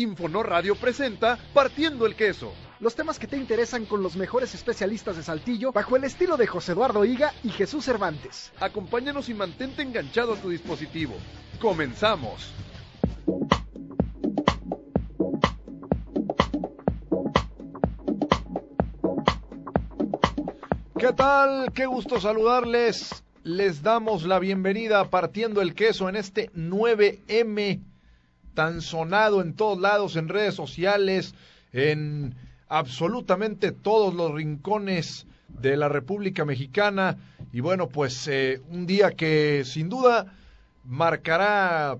Infonor Radio presenta Partiendo el Queso. Los temas que te interesan con los mejores especialistas de Saltillo, bajo el estilo de José Eduardo Higa y Jesús Cervantes. Acompáñanos y mantente enganchado a tu dispositivo. Comenzamos. ¿Qué tal? Qué gusto saludarles. Les damos la bienvenida a Partiendo el Queso en este 9M tan sonado en todos lados, en redes sociales, en absolutamente todos los rincones de la República Mexicana. Y bueno, pues eh, un día que sin duda marcará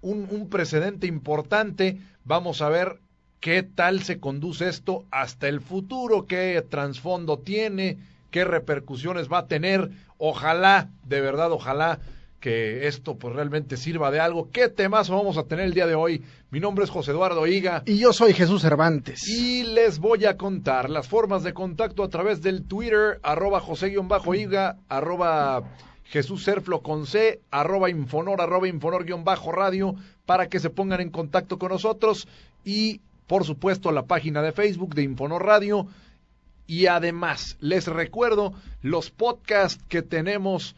un, un precedente importante. Vamos a ver qué tal se conduce esto hasta el futuro, qué trasfondo tiene, qué repercusiones va a tener. Ojalá, de verdad, ojalá que esto pues realmente sirva de algo. ¿Qué temas vamos a tener el día de hoy? Mi nombre es José Eduardo Higa. Y yo soy Jesús Cervantes. Y les voy a contar las formas de contacto a través del Twitter, arroba José-Higa, arroba Jesús Serflo con C, arroba Infonor, arroba Infonor-radio, para que se pongan en contacto con nosotros. Y, por supuesto, la página de Facebook de Infonor Radio. Y además, les recuerdo los podcasts que tenemos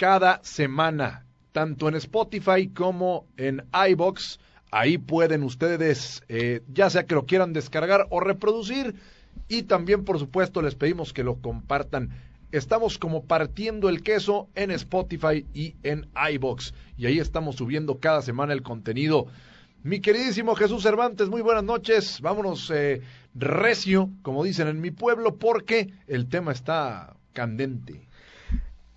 cada semana, tanto en Spotify como en iBox. Ahí pueden ustedes, eh, ya sea que lo quieran descargar o reproducir. Y también, por supuesto, les pedimos que lo compartan. Estamos como partiendo el queso en Spotify y en iBox. Y ahí estamos subiendo cada semana el contenido. Mi queridísimo Jesús Cervantes, muy buenas noches. Vámonos eh, recio, como dicen en mi pueblo, porque el tema está candente.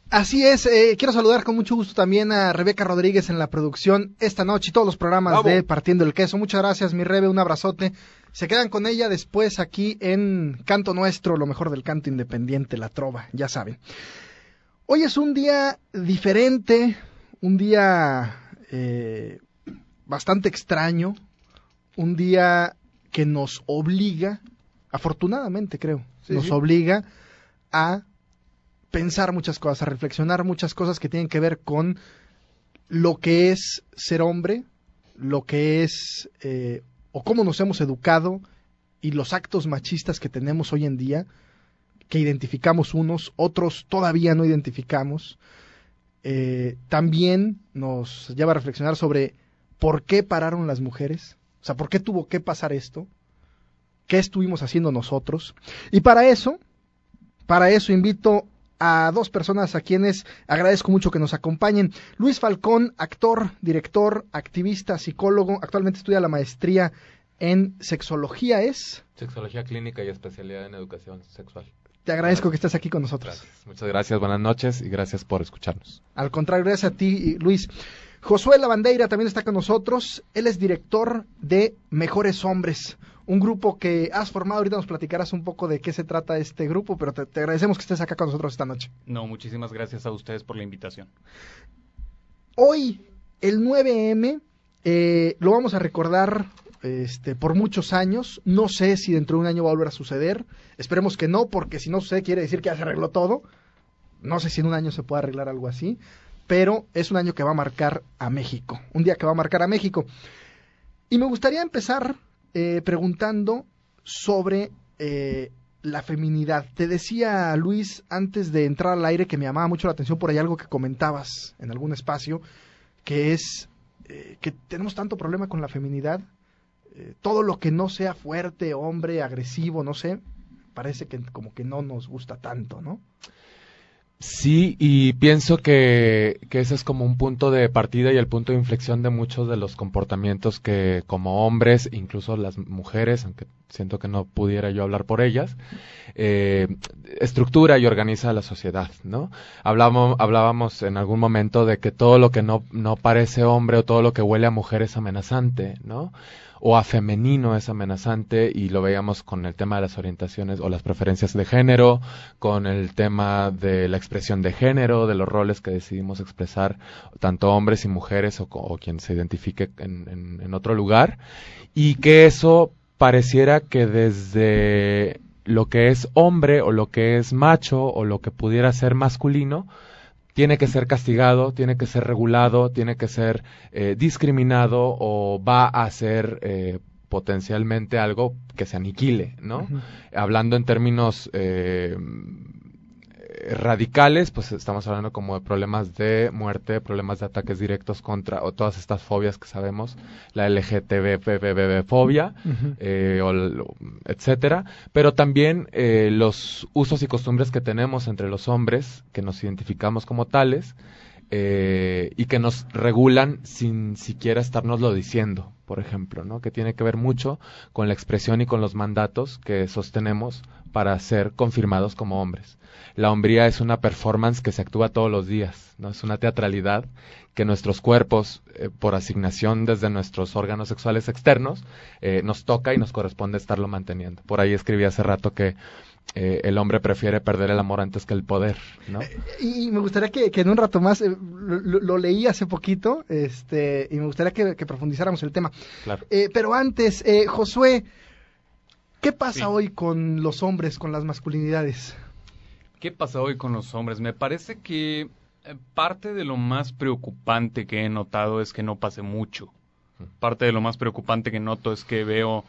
Así es, eh, quiero saludar con mucho gusto también a Rebeca Rodríguez en la producción esta noche y todos los programas Bravo. de Partiendo el Queso. Muchas gracias, mi Rebe, un abrazote. Se quedan con ella después aquí en Canto Nuestro, lo mejor del canto independiente, la trova, ya saben. Hoy es un día diferente, un día eh, bastante extraño, un día que nos obliga, afortunadamente creo, Sí, nos sí. obliga a pensar muchas cosas, a reflexionar muchas cosas que tienen que ver con lo que es ser hombre, lo que es eh, o cómo nos hemos educado y los actos machistas que tenemos hoy en día, que identificamos unos, otros todavía no identificamos. Eh, también nos lleva a reflexionar sobre por qué pararon las mujeres, o sea, por qué tuvo que pasar esto, qué estuvimos haciendo nosotros. Y para eso, para eso invito a dos personas a quienes agradezco mucho que nos acompañen. Luis Falcón, actor, director, activista, psicólogo, actualmente estudia la maestría en sexología, ¿es? Sexología clínica y especialidad en educación sexual. Te agradezco que estés aquí con nosotros. Gracias. Muchas gracias, buenas noches y gracias por escucharnos. Al contrario, gracias a ti, Luis. Josué Lavandeira también está con nosotros. Él es director de Mejores Hombres, un grupo que has formado. Ahorita nos platicarás un poco de qué se trata este grupo, pero te, te agradecemos que estés acá con nosotros esta noche. No, muchísimas gracias a ustedes por la invitación. Hoy, el 9M, eh, lo vamos a recordar este, por muchos años. No sé si dentro de un año va a volver a suceder. Esperemos que no, porque si no sucede quiere decir que ya se arregló todo. No sé si en un año se puede arreglar algo así. Pero es un año que va a marcar a México. Un día que va a marcar a México. Y me gustaría empezar eh, preguntando sobre eh, la feminidad. Te decía Luis antes de entrar al aire que me llamaba mucho la atención por ahí algo que comentabas en algún espacio, que es eh, que tenemos tanto problema con la feminidad. eh, todo lo que no sea fuerte, hombre, agresivo, no sé, parece que como que no nos gusta tanto, ¿no? Sí, y pienso que, que ese es como un punto de partida y el punto de inflexión de muchos de los comportamientos que como hombres, incluso las mujeres, aunque siento que no pudiera yo hablar por ellas, eh, estructura y organiza la sociedad, ¿no? Hablábamos, hablábamos en algún momento de que todo lo que no, no parece hombre o todo lo que huele a mujer es amenazante, ¿no? O a femenino es amenazante y lo veíamos con el tema de las orientaciones o las preferencias de género, con el tema de la expresión de género, de los roles que decidimos expresar tanto hombres y mujeres o, quien se identifique en, en, en otro lugar. Y que eso pareciera que desde lo que es hombre o lo que es macho o lo que pudiera ser masculino, tiene que ser castigado, tiene que ser regulado, tiene que ser eh, discriminado o va a ser eh, potencialmente algo que se aniquile, ¿no? Hablando en términos eh, radicales, pues estamos hablando como de problemas de muerte, problemas de ataques directos contra, o todas estas fobias que sabemos, la LGTB, fobia, eh, etcétera, pero también eh, los usos y costumbres que tenemos entre los hombres, que nos identificamos como tales, eh, y que nos regulan sin siquiera estarnoslo diciendo, por ejemplo, ¿no? Que tiene que ver mucho con la expresión y con los mandatos que sostenemos para ser confirmados como hombres. La hombría es una performance que se actúa todos los días, ¿no? Es una teatralidad que nuestros cuerpos, eh, por asignación desde nuestros órganos sexuales externos, eh, nos toca y nos corresponde estarlo manteniendo. Por ahí escribí hace rato que eh, el hombre prefiere perder el amor antes que el poder, ¿no? Y me gustaría que, en un rato más, lo, leí hace poquito, este, y me gustaría que, profundizáramos el tema. Claro. pero antes, Josué, ¿qué pasa hoy con los hombres, con las masculinidades? ¿Qué pasa hoy con los hombres? Me parece que eh, parte de lo más preocupante que he notado es que no pase mucho. Parte de lo más preocupante que noto es que veo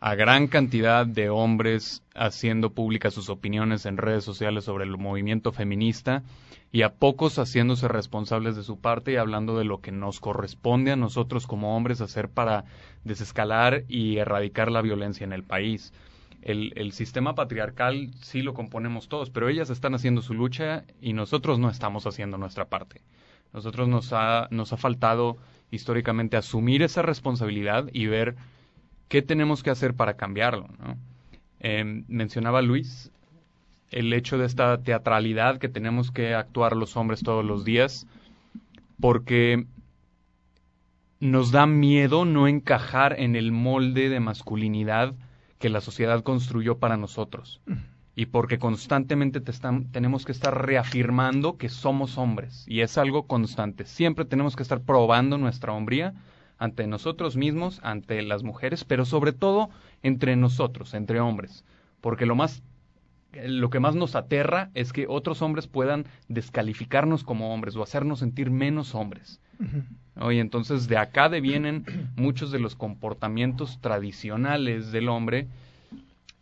a gran cantidad de hombres haciendo públicas sus opiniones en redes sociales sobre el movimiento feminista y a pocos haciéndose responsables de su parte y hablando de lo que nos corresponde a nosotros como hombres hacer para desescalar y erradicar la violencia en el país el, sistema patriarcal sí lo componemos todos, pero ellas están haciendo su lucha y nosotros no estamos haciendo nuestra parte. Nosotros nos ha, nos ha faltado históricamente asumir esa responsabilidad y ver qué tenemos que hacer para cambiarlo. Em, mencionaba Luis el hecho de esta teatralidad que tenemos que actuar los hombres todos los días, porque nos da miedo no encajar en el molde de masculinidad que la sociedad construyó para nosotros. Y porque constantemente tenemos que estar reafirmando que somos hombres. Y es algo constante. Siempre tenemos que estar probando nuestra hombría ante nosotros mismos, ante las mujeres, pero sobre todo entre nosotros, entre hombres. Porque lo más lo que más nos aterra es que otros hombres puedan descalificarnos como hombres o hacernos sentir menos hombres. Y entonces de acá devienen muchos de los comportamientos tradicionales del hombre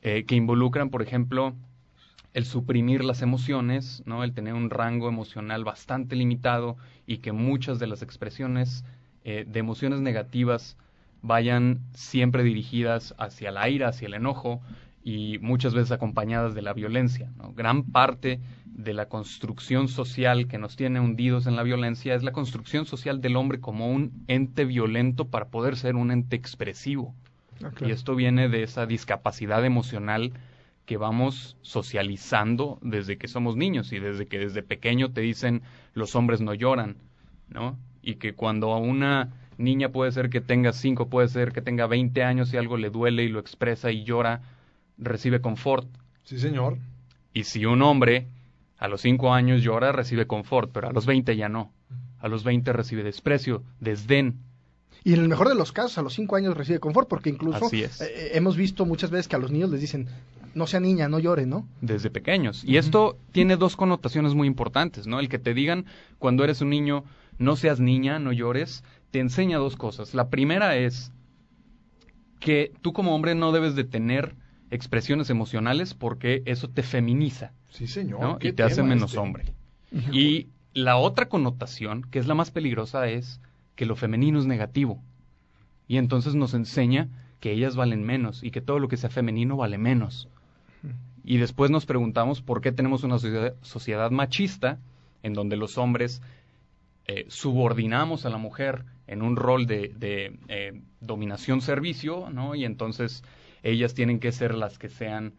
eh, que involucran, por ejemplo, el suprimir las emociones, ¿no? el tener un rango emocional bastante limitado y que muchas de las expresiones eh, de emociones negativas vayan siempre dirigidas hacia la ira, hacia el enojo y muchas veces acompañadas de la violencia. Gran parte de la construcción social que nos tiene hundidos en la violencia es la construcción social del hombre como un ente violento para poder ser un ente expresivo. Ah, y esto viene de esa discapacidad emocional que vamos socializando desde que somos niños y desde que desde pequeño te dicen los hombres no lloran, ¿no? Y que cuando a una niña puede ser que tenga cinco, puede ser que tenga veinte años y algo le duele y lo expresa y llora, recibe confort. Sí, señor. Y si un hombre a los cinco años llora, recibe confort, pero a los veinte ya no. A los veinte recibe desprecio, desdén. Y en el mejor de los casos, a los cinco años recibe confort, porque incluso eh, eh, hemos visto muchas veces que a los niños les dicen, no sea niña, no llore, ¿no? Desde pequeños. Y esto tiene dos connotaciones muy importantes, ¿no? El que te digan cuando eres un niño, no seas niña, no llores, te enseña dos cosas. La primera es que tú como hombre no debes de tener expresiones emocionales porque eso te feminiza. Sí, señor. Y te hace menos este? hombre. Y la otra connotación, que es la más peligrosa, es que lo femenino es negativo. Y entonces nos enseña que ellas valen menos y que todo lo que sea femenino vale menos. Y después nos preguntamos por qué tenemos una sociedad, machista en donde los hombres eh, subordinamos a la mujer en un rol de, eh, dominación-servicio, ¿no? Y entonces ellas tienen que ser las que sean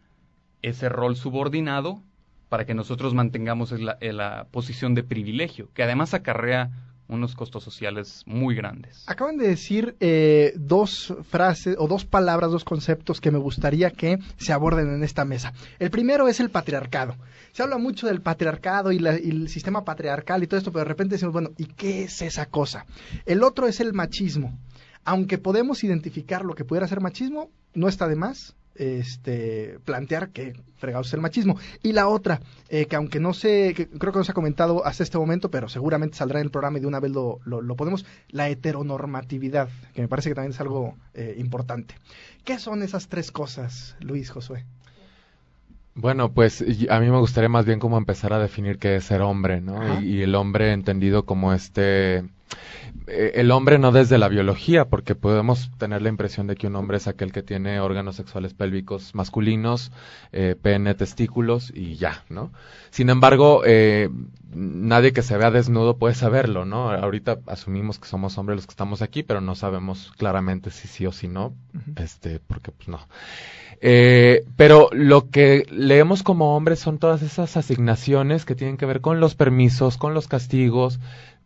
ese rol subordinado para que nosotros mantengamos la posición de privilegio, que además acarrea unos costos sociales muy grandes. Acaban de decir eh, dos frases o dos palabras, dos conceptos que me gustaría que se aborden en esta mesa. El primero es el patriarcado. Se habla mucho del patriarcado y, y el sistema patriarcal y todo esto, pero de repente decimos, bueno, ¿y qué es esa cosa? El otro es el machismo. Aunque podemos identificar lo que pudiera ser machismo, no está de más este, plantear que fregados es el machismo. Y la otra, eh, que aunque no sé, que creo que no se ha comentado hasta este momento, pero seguramente saldrá en el programa y de una vez lo, lo, lo podemos, la heteronormatividad, que me parece que también es algo eh, importante. ¿Qué son esas tres cosas, Luis Josué? Bueno, pues a mí me gustaría más bien como empezar a definir qué es ser hombre, ¿no? Y, y el hombre entendido como este... eh, El hombre no desde la biología, porque podemos tener la impresión de que un hombre es aquel que tiene órganos sexuales pélvicos masculinos, eh, pene, testículos y ya, ¿no? Sin embargo, eh, nadie que se vea desnudo puede saberlo, ¿no? Ahorita asumimos que somos hombres los que estamos aquí, pero no sabemos claramente si sí o si no, este, porque pues no. Eh, pero lo que leemos como hombres son todas esas asignaciones que tienen que ver con los permisos, con los castigos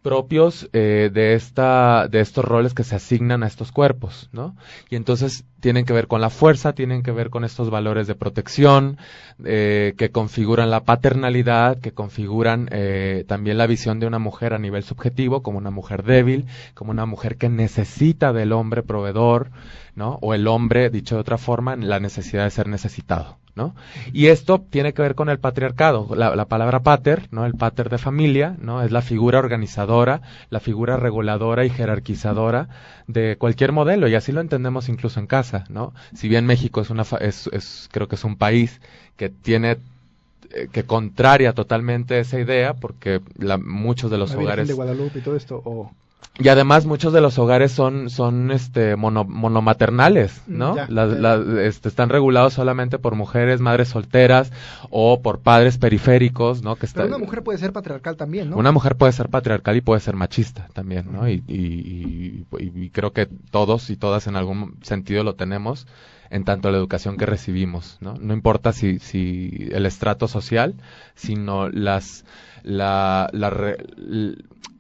propios eh, de esta de estos roles que se asignan a estos cuerpos, ¿no? Y entonces tienen que ver con la fuerza, tienen que ver con estos valores de protección eh, que configuran la paternalidad, que configuran eh, también la visión de una mujer a nivel subjetivo como una mujer débil, como una mujer que necesita del hombre proveedor, ¿no? O el hombre, dicho de otra forma, la necesidad de ser necesitado, ¿no? Y esto tiene que ver con el patriarcado. La, la palabra pater, ¿no? El pater de familia, ¿no? Es la figura organizadora, la figura reguladora y jerarquizadora de cualquier modelo, y así lo entendemos incluso en casa, ¿no? Si bien México es una, es, es, creo que es un país que tiene eh, que contraria totalmente esa idea porque la- muchos de los La hogares de Guadalupe y todo esto, o... y además muchos de los hogares son, son este, mono- monomaternales, ¿no? Mm, ya, Las- ya. este, están regulados solamente por mujeres, madres solteras o por padres periféricos, ¿no? Que Pero está- una mujer puede ser patriarcal también, ¿no? una mujer puede ser patriarcal y puede ser machista también, ¿no? Y, y- y- y creo que todos y todas en algún sentido lo tenemos en tanto la educación que recibimos, ¿no? No importa si, si el estrato social, sino las, la, la re-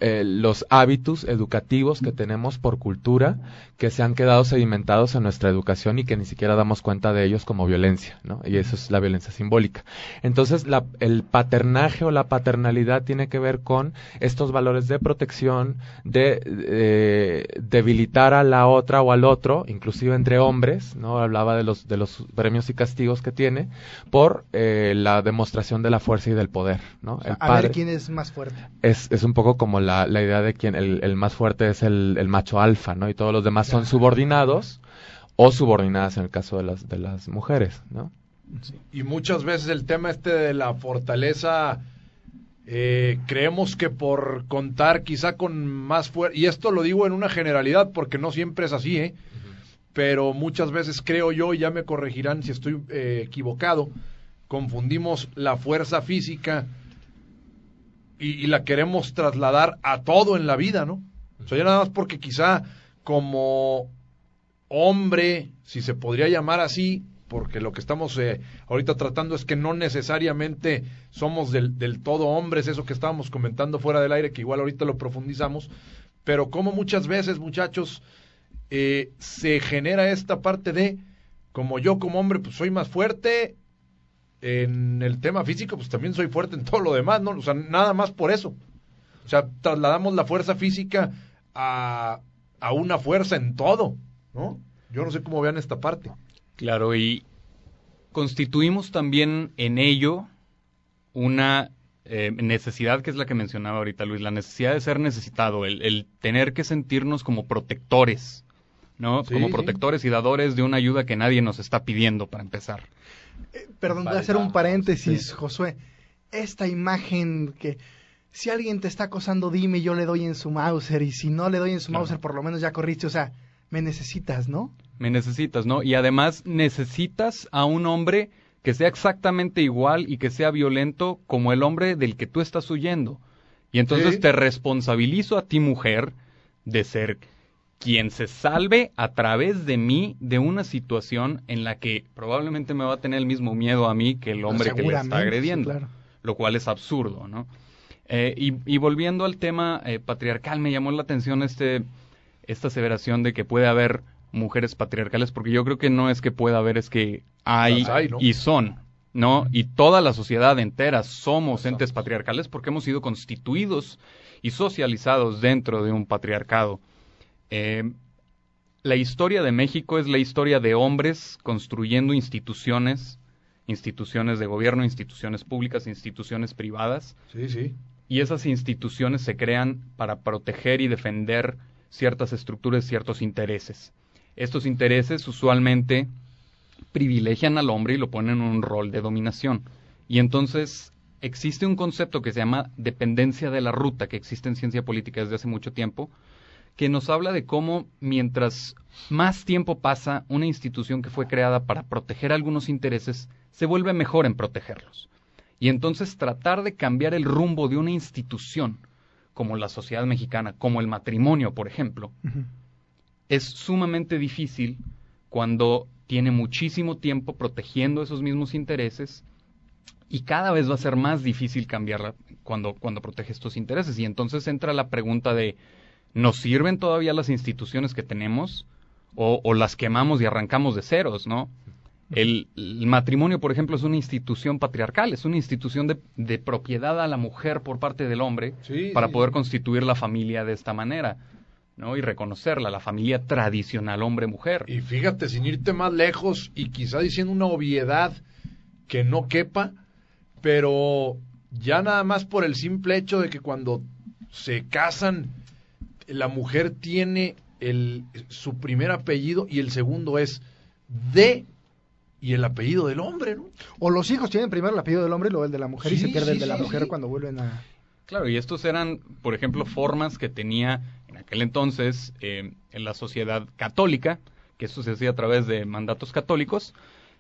eh, los hábitos educativos que tenemos por cultura que se han quedado sedimentados en nuestra educación y que ni siquiera damos cuenta de ellos como violencia, ¿no? Y eso es la violencia simbólica. Entonces, la- el paternaje o la paternalidad tiene que ver con estos valores de protección, de eh, debilitar a la otra o al otro, inclusive entre hombres, ¿no? Hablaba de los, de los premios y castigos que tiene, por eh, la demostración de la fuerza y del poder, ¿no? El padre- quién es más fuerte. es, es un poco como la, la idea de quien el, el más fuerte es el, el macho alfa, ¿no? Y todos los demás son subordinados o subordinadas en el caso de las, de las mujeres, ¿no? Y muchas veces el tema este de la fortaleza, eh, creemos que por contar quizá con más fuerza, y esto lo digo en una generalidad porque no siempre es así, ¿eh? pero muchas veces creo yo, y ya me corregirán si estoy eh, equivocado, confundimos la fuerza física y, la queremos trasladar a todo en la vida, ¿no? O sea, ya nada más porque quizá como hombre, si se podría llamar así, porque lo que estamos eh, ahorita tratando es que no necesariamente somos del, del todo hombres, eso que estábamos comentando fuera del aire, que igual ahorita lo profundizamos, pero como muchas veces, muchachos, eh, se genera esta parte de, como yo como hombre, pues soy más fuerte en el tema físico, pues también soy fuerte en todo lo demás, ¿no? O sea, nada más por eso. O sea, trasladamos la fuerza física a, a una fuerza en todo, ¿no? Yo no sé cómo vean esta parte. Claro, y constituimos también en ello una eh, necesidad que es la que mencionaba ahorita Luis, la necesidad de ser necesitado, el, el tener que sentirnos como protectores, ¿no? Sí, como sí. protectores y dadores de una ayuda que nadie nos está pidiendo para empezar. Eh, perdón, voy a hacer un paréntesis, sí. Josué. Esta imagen que si alguien te está acosando, dime, yo le doy en su Mauser, y si no le doy en su Claro. Mauser, por lo menos ya corriste, o sea, me necesitas, ¿no? Me necesitas, ¿no? Y además necesitas a un hombre que sea exactamente igual y que sea violento como el hombre del que tú estás huyendo. Y entonces Sí. te responsabilizo a ti, mujer, de ser quien se salve a través de mí de una situación en la que probablemente me va a tener el mismo miedo a mí que el hombre que le está sí, agrediendo claro. lo cual es absurdo, ¿no? Eh, y, y volviendo al tema eh, patriarcal, me llamó la atención este, esta aseveración de que puede haber mujeres patriarcales, porque yo creo que no es que pueda haber, es que hay, Las hay, ¿no? y son, ¿no? Y toda la sociedad entera somos entes patriarcales porque hemos sido constituidos y socializados dentro de un patriarcado. Eh, la historia de México es la historia de hombres construyendo instituciones, instituciones de gobierno, instituciones públicas, instituciones privadas. Sí, sí. Y esas instituciones se crean para proteger y defender ciertas estructuras, ciertos intereses. Estos intereses usualmente privilegian al hombre y lo ponen en un rol de dominación. Y entonces existe un concepto que se llama dependencia de la ruta, que existe en ciencia política desde hace mucho tiempo, que nos habla de cómo mientras más tiempo pasa, una institución que fue creada para proteger algunos intereses se vuelve mejor en protegerlos. Y entonces tratar de cambiar el rumbo de una institución, como la sociedad mexicana, como el matrimonio, por ejemplo, es sumamente difícil cuando tiene muchísimo tiempo protegiendo esos mismos intereses y cada vez va a ser más difícil cambiarla cuando, cuando protege estos intereses. Y entonces entra la pregunta de, ¿nos sirven todavía las instituciones que tenemos o, las quemamos y arrancamos de ceros, no? El, matrimonio, por ejemplo, es una institución patriarcal, es una institución de, propiedad a la mujer por parte del hombre para poder constituir la familia de esta manera. ¿no? y reconocerla, la familia tradicional hombre-mujer. Y fíjate, sin irte más lejos y quizá diciendo una obviedad que no quepa, pero ya nada más por el simple hecho de que cuando se casan, la mujer tiene el, su primer apellido y el segundo es de y el apellido del hombre, ¿no? O los hijos tienen primero el apellido del hombre y luego el de la mujer y se pierde el de la mujer cuando vuelven a... Claro, y estos eran, por ejemplo, formas que tenía en aquel entonces eh, en la sociedad católica, que eso se hacía a través de mandatos católicos,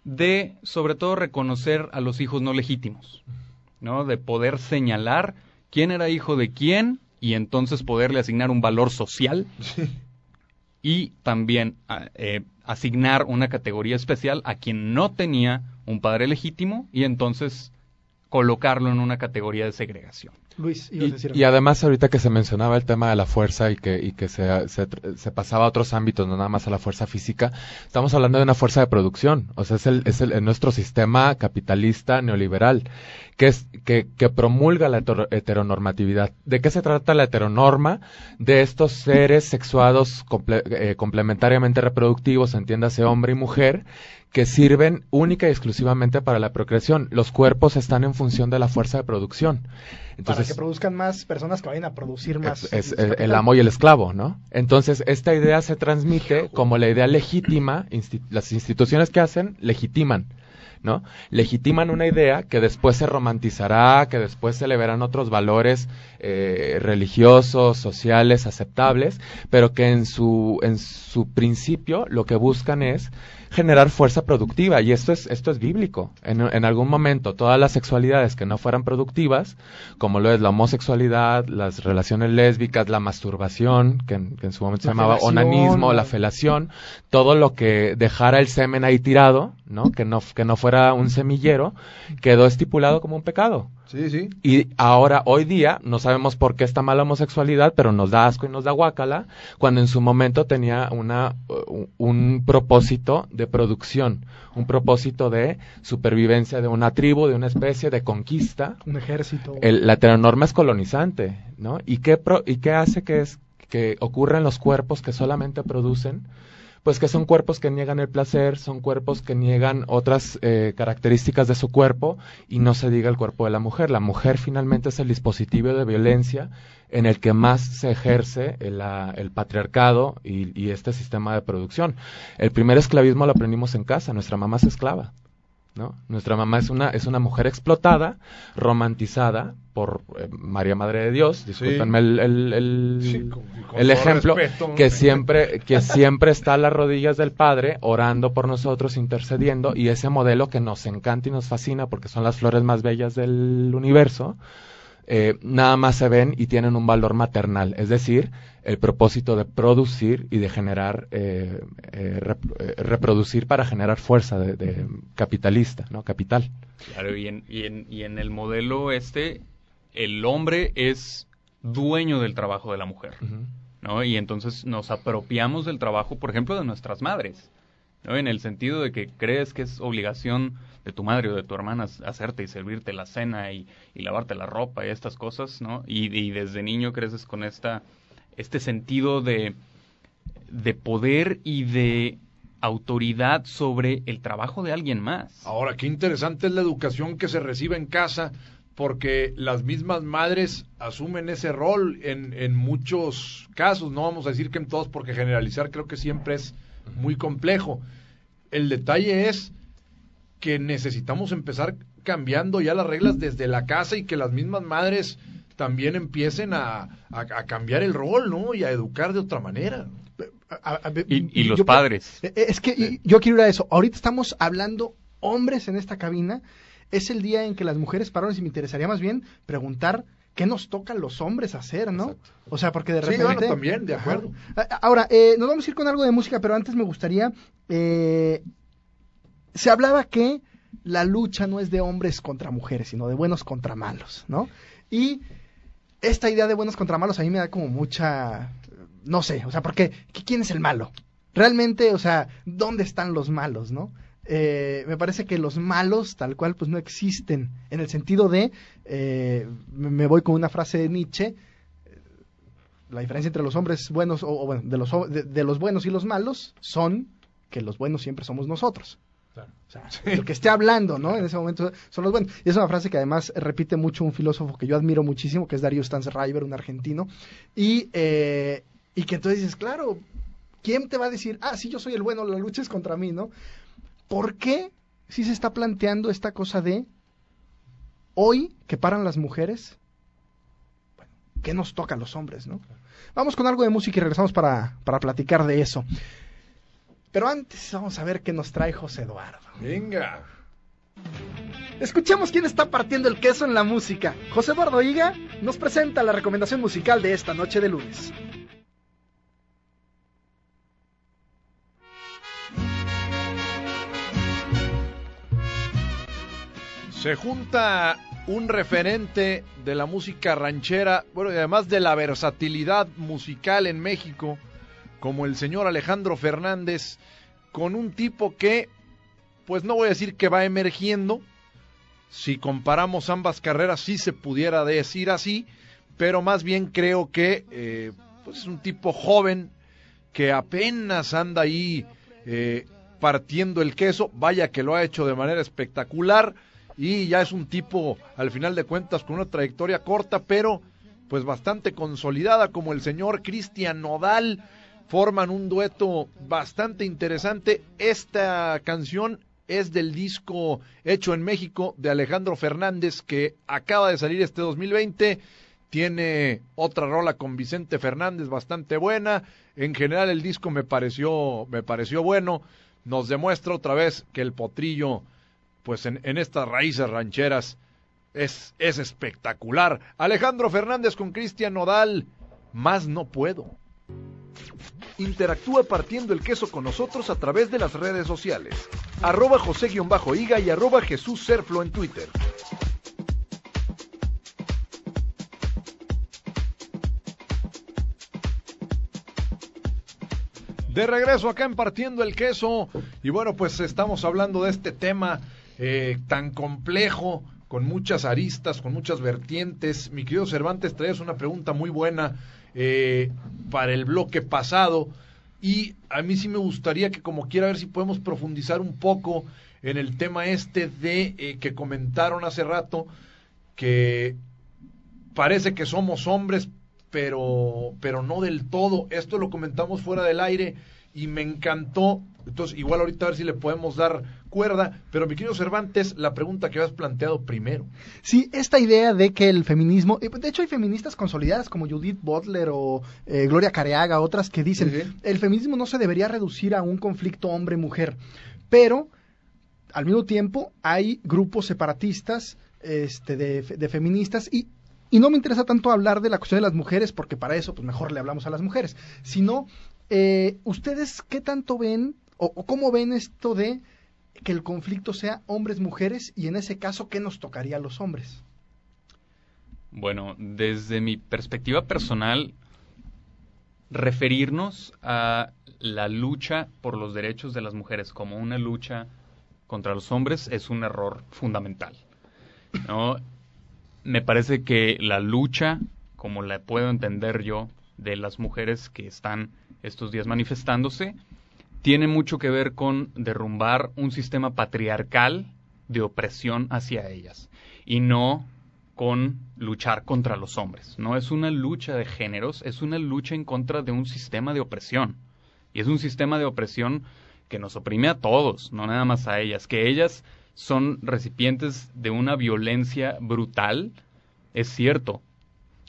de sobre todo reconocer a los hijos no legítimos, ¿no? De poder señalar quién era hijo de quién y entonces poderle asignar un valor social y también eh, asignar una categoría especial a quien no tenía un padre legítimo y entonces colocarlo en una categoría de segregación. Luis, y, además ahorita que se mencionaba el tema de la fuerza y que, y que se, se, pasaba a otros ámbitos, no nada más a la fuerza física, estamos hablando de una fuerza de producción, o sea, es, el, es el, nuestro sistema capitalista neoliberal, que, es, que, que promulga la heteronormatividad. ¿De qué se trata la heteronorma? De estos seres sexuados eh, complementariamente reproductivos, entiéndase hombre y mujer, que sirven única y exclusivamente para la procreación. Los cuerpos están en función de la fuerza de producción. Entonces, para que produzcan más personas que vayan a producir más. Es, el, amo y el esclavo, ¿no? Entonces, esta idea se transmite como la idea legítima, las instituciones que hacen legitiman. ¿no? Legitiman una idea que después se romantizará, que después se le verán otros valores eh, religiosos, sociales, aceptables, pero que en su, en su principio lo que buscan es generar fuerza productiva y esto es esto es bíblico. En, en, algún momento todas las sexualidades que no fueran productivas, como lo es la homosexualidad, las relaciones lésbicas, la masturbación, que en, su momento se llamaba onanismo, la felación, todo lo que dejara el semen ahí tirado, ¿no? Que no que no fuera un semillero, quedó estipulado como un pecado. Sí, sí. Y ahora, hoy día, no sabemos por qué está mal la homosexualidad, pero nos da asco y nos da guácala, cuando en su momento tenía una, un propósito de producción, un propósito de supervivencia de una tribu, de una especie, de conquista. Un ejército. la heteronorma es colonizante, ¿no? ¿Y qué, y qué hace que, es, que ocurra en los cuerpos que solamente producen? Pues que son cuerpos que niegan el placer, son cuerpos que niegan otras eh, características de su cuerpo y no se diga el cuerpo de la mujer. La mujer finalmente es el dispositivo de violencia en el que más se ejerce el, patriarcado y, y, este sistema de producción. El primer esclavismo lo aprendimos en casa, nuestra mamá es esclava. ¿No? Nuestra mamá es una, es una mujer explotada, romantizada por eh, María Madre de Dios, discúlpenme el, el, el, ejemplo, que siempre, que siempre está a las rodillas del Padre, orando por nosotros, intercediendo, y ese modelo que nos encanta y nos fascina porque son las flores más bellas del universo, eh, nada más se ven y tienen un valor maternal, es decir, el propósito de producir y de generar, eh, eh, reproducir para generar fuerza de, capitalista, ¿no? Capital. Claro, y en, y, en, y en el modelo este, el hombre es dueño del trabajo de la mujer, ¿no? Y entonces nos apropiamos del trabajo, por ejemplo, de nuestras madres, ¿no? En el sentido de que crees que es obligación de tu madre o de tu hermana hacerte y servirte la cena y, lavarte la ropa y estas cosas, ¿no? Y, desde niño creces con esta, este sentido de, de poder y de autoridad sobre el trabajo de alguien más. Ahora, qué interesante es la educación que se recibe en casa, porque las mismas madres asumen ese rol en, en muchos casos, no vamos a decir que en todos, porque generalizar creo que siempre es muy complejo. El detalle es que necesitamos empezar cambiando ya las reglas desde la casa y que las mismas madres también empiecen a, a, cambiar el rol, ¿no? Y a educar de otra manera. y, los padres. Eh, es que yo quiero ir a eso. Ahorita estamos hablando hombres en esta cabina. Es el día en que las mujeres pararon y me interesaría más bien preguntar qué nos toca a los hombres hacer, ¿no? O sea, porque de repente... Sí, también, de acuerdo. Ahora, eh, nos vamos a ir con algo de música, pero antes me gustaría... Eh, se hablaba que la lucha no es de hombres contra mujeres, sino de buenos contra malos, ¿no? Y esta idea de buenos contra malos a mí me da como mucha... No sé, o sea, porque ¿quién es el malo? Realmente, o sea, ¿dónde están los malos, no? Eh, me parece que los malos, tal cual, pues no existen. En el sentido de, eh, me voy con una frase de Nietzsche, la diferencia entre los hombres buenos, o, bueno, de los, de los buenos y los malos, son que los buenos siempre somos nosotros. O sea, el que esté hablando, ¿no? En ese momento son los buenos. Y es una frase que además repite mucho un filósofo que yo admiro muchísimo, que es Darío Stanzreiber, un argentino. Y, eh, y que entonces dices, claro, ¿quién te va a decir, ah, sí, yo soy el bueno, la lucha es contra mí, ¿no? ¿Por qué si se está planteando esta cosa de hoy que paran las mujeres? Bueno, ¿qué nos toca a los hombres, no? Vamos con algo de música y regresamos para, para platicar de eso. Pero antes vamos a ver qué nos trae José Eduardo. Venga. Escuchemos quién está partiendo el queso en la música. José Eduardo Higa nos presenta la recomendación musical de esta noche de lunes. Se junta un referente de la música ranchera, bueno, y además de la versatilidad musical en México, como el señor Alejandro Fernández, con un tipo que, pues no voy a decir que va emergiendo, si comparamos ambas carreras sí se pudiera decir así, pero más bien creo que eh, pues es un tipo joven que apenas anda ahí eh, partiendo el queso, vaya que lo ha hecho de manera espectacular y ya es un tipo al final de cuentas con una trayectoria corta, pero pues bastante consolidada como el señor Cristian Nodal, forman un dueto bastante interesante. Esta canción es del disco hecho en México de Alejandro Fernández que acaba de salir este 2020. Tiene otra rola con Vicente Fernández bastante buena. En general el disco me pareció, me pareció bueno. Nos demuestra otra vez que el potrillo, pues en, estas raíces rancheras, es, es espectacular. Alejandro Fernández con Cristian Nodal, más no puedo. Interactúa partiendo el queso con nosotros a través de las redes sociales. Arroba José-Higa y arroba Jesús Serflo en Twitter. De regreso acá en Partiendo el Queso. Y bueno, pues estamos hablando de este tema eh, tan complejo, con muchas aristas, con muchas vertientes. Mi querido Cervantes, traes una pregunta muy buena eh, para el bloque pasado. Y a mí sí me gustaría que como quiera ver si podemos profundizar un poco en el tema este de eh, que comentaron hace rato que parece que somos hombres, pero, pero no del todo. Esto lo comentamos fuera del aire y me encantó. Entonces, igual ahorita a ver si le podemos dar cuerda, pero mi querido Cervantes, la pregunta que has planteado primero. Sí, esta idea de que el feminismo, de hecho hay feministas consolidadas como Judith Butler o eh, Gloria Careaga, otras que dicen, el feminismo no se debería reducir a un conflicto hombre-mujer, pero al mismo tiempo hay grupos separatistas este, de, de feministas y y no me interesa tanto hablar de la cuestión de las mujeres, porque para eso, pues mejor le hablamos a las mujeres, sino eh, ¿Ustedes qué tanto ven o, cómo ven esto de que el conflicto sea hombres-mujeres y en ese caso, ¿qué nos tocaría a los hombres? Bueno, desde mi perspectiva personal, referirnos a la lucha por los derechos de las mujeres como una lucha contra los hombres es un error fundamental. ¿no? Me parece que la lucha, como la puedo entender yo, de las mujeres que están estos días manifestándose, tiene mucho que ver con derrumbar un sistema patriarcal de opresión hacia ellas y no con luchar contra los hombres. No es una lucha de géneros, es una lucha en contra de un sistema de opresión. Y es un sistema de opresión que nos oprime a todos, no nada más a ellas, que ellas son recipientes de una violencia brutal, es cierto,